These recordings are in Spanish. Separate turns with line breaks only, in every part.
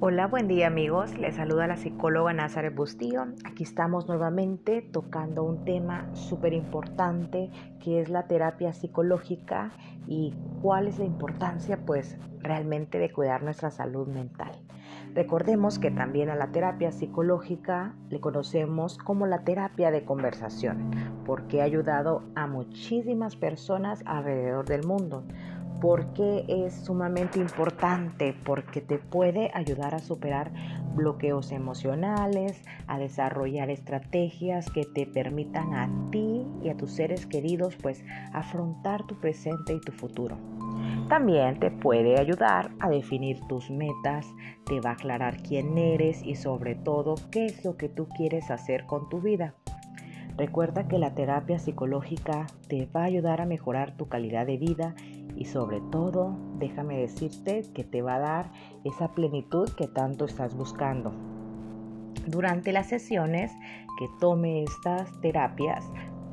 Hola, buen día amigos. Les saluda la psicóloga Nazaret Bustillo. Aquí estamos nuevamente tocando un tema súper importante que es la terapia psicológica y cuál es la importancia pues realmente de cuidar nuestra salud mental. Recordemos que también a la terapia psicológica le conocemos como la terapia de conversación porque ha ayudado a muchísimas personas alrededor del mundo porque es sumamente importante, porque te puede ayudar a superar bloqueos emocionales, a desarrollar estrategias que te permitan a ti y a tus seres queridos pues afrontar tu presente y tu futuro. También te puede ayudar a definir tus metas, te va a aclarar quién eres y sobre todo qué es lo que tú quieres hacer con tu vida. Recuerda que la terapia psicológica te va a ayudar a mejorar tu calidad de vida y sobre todo, déjame decirte que te va a dar esa plenitud que tanto estás buscando. Durante las sesiones que tome estas terapias,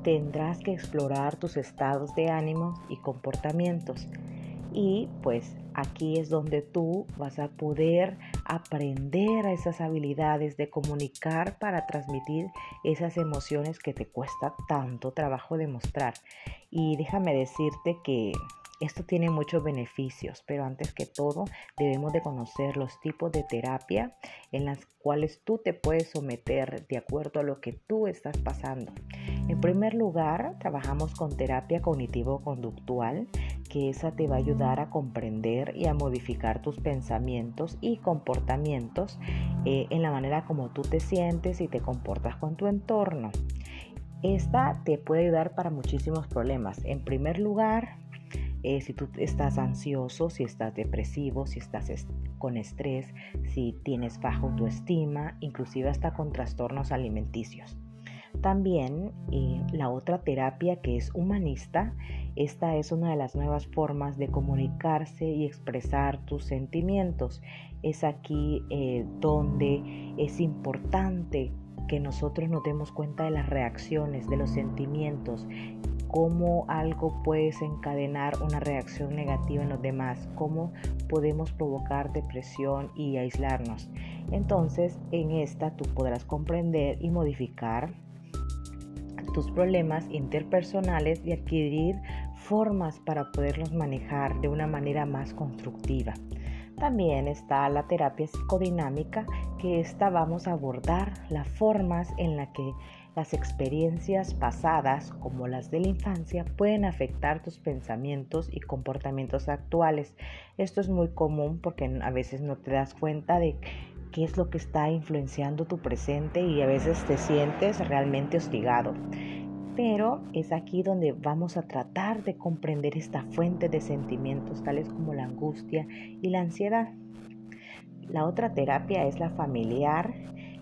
tendrás que explorar tus estados de ánimo y comportamientos. Y pues aquí es donde tú vas a poder aprender a esas habilidades de comunicar para transmitir esas emociones que te cuesta tanto trabajo demostrar. Y déjame decirte que esto tiene muchos beneficios, pero antes que todo debemos de conocer los tipos de terapia en las cuales tú te puedes someter de acuerdo a lo que tú estás pasando. En primer lugar, trabajamos con terapia cognitivo-conductual, que esa te va a ayudar a comprender y a modificar tus pensamientos y comportamientos eh, en la manera como tú te sientes y te comportas con tu entorno. Esta te puede ayudar para muchísimos problemas. En primer lugar, eh, si tú estás ansioso, si estás depresivo, si estás con estrés, si tienes baja autoestima, inclusive hasta con trastornos alimenticios. También eh, la otra terapia que es humanista, esta es una de las nuevas formas de comunicarse y expresar tus sentimientos. Es aquí eh, donde es importante que nosotros nos demos cuenta de las reacciones, de los sentimientos cómo algo puede desencadenar una reacción negativa en los demás, cómo podemos provocar depresión y aislarnos. Entonces, en esta tú podrás comprender y modificar tus problemas interpersonales y adquirir formas para poderlos manejar de una manera más constructiva. También está la terapia psicodinámica, que esta vamos a abordar las formas en las que las experiencias pasadas, como las de la infancia, pueden afectar tus pensamientos y comportamientos actuales. Esto es muy común porque a veces no te das cuenta de qué es lo que está influenciando tu presente y a veces te sientes realmente hostigado. Pero es aquí donde vamos a tratar de comprender esta fuente de sentimientos tales como la angustia y la ansiedad. La otra terapia es la familiar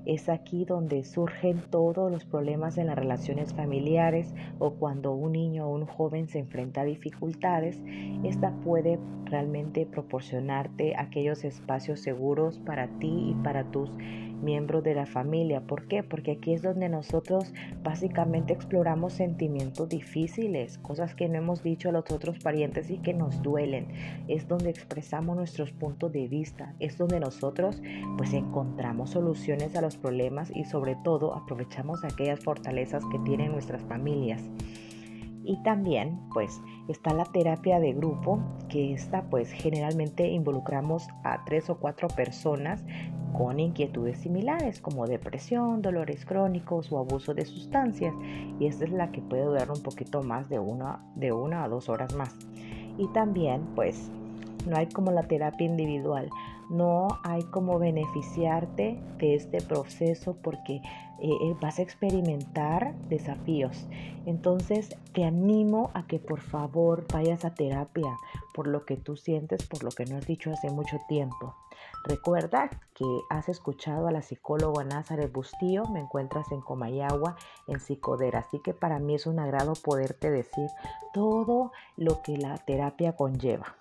es aquí donde surgen todos los problemas en las relaciones familiares o cuando un niño o un joven se enfrenta a dificultades. Esta puede realmente proporcionarte aquellos espacios seguros para ti y para tus miembros de la familia. ¿Por qué? Porque aquí es donde nosotros básicamente exploramos sentimientos difíciles, cosas que no hemos dicho a los otros parientes y que nos duelen. Es donde expresamos nuestros puntos de vista, es donde nosotros pues encontramos soluciones a los problemas y sobre todo aprovechamos aquellas fortalezas que tienen nuestras familias. Y también pues está la terapia de grupo, que esta pues generalmente involucramos a tres o cuatro personas con inquietudes similares como depresión, dolores crónicos o abuso de sustancias. Y esta es la que puede durar un poquito más de una, de una a dos horas más. Y también pues no hay como la terapia individual, no hay como beneficiarte de este proceso porque eh, eh, vas a experimentar desafíos. Entonces te animo a que por favor vayas a terapia por lo que tú sientes, por lo que no has dicho hace mucho tiempo. Recuerda que has escuchado a la psicóloga Nazaret Bustillo, me encuentras en Comayagua, en Psicodera, así que para mí es un agrado poderte decir todo lo que la terapia conlleva.